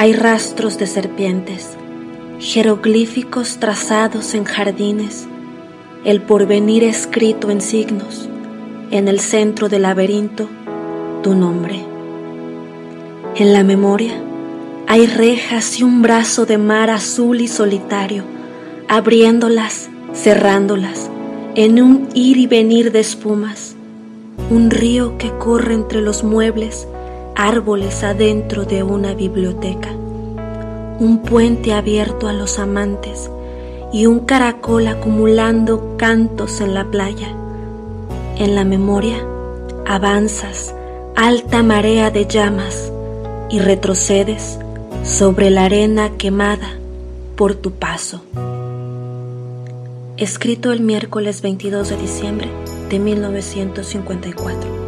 hay rastros de serpientes, jeroglíficos trazados en jardines, el porvenir escrito en signos, en el centro del laberinto, tu nombre. En la memoria hay rejas y un brazo de mar azul y solitario, abriéndolas, cerrándolas, en un ir y venir de espumas, un río que corre entre los muebles, árboles adentro de una biblioteca, un puente abierto a los amantes y un caracol acumulando cantos en la playa. En la memoria avanzas, alta marea de llamas, y retrocedes sobre la arena quemada por tu paso. Escrito el miércoles 22 de diciembre de 1954.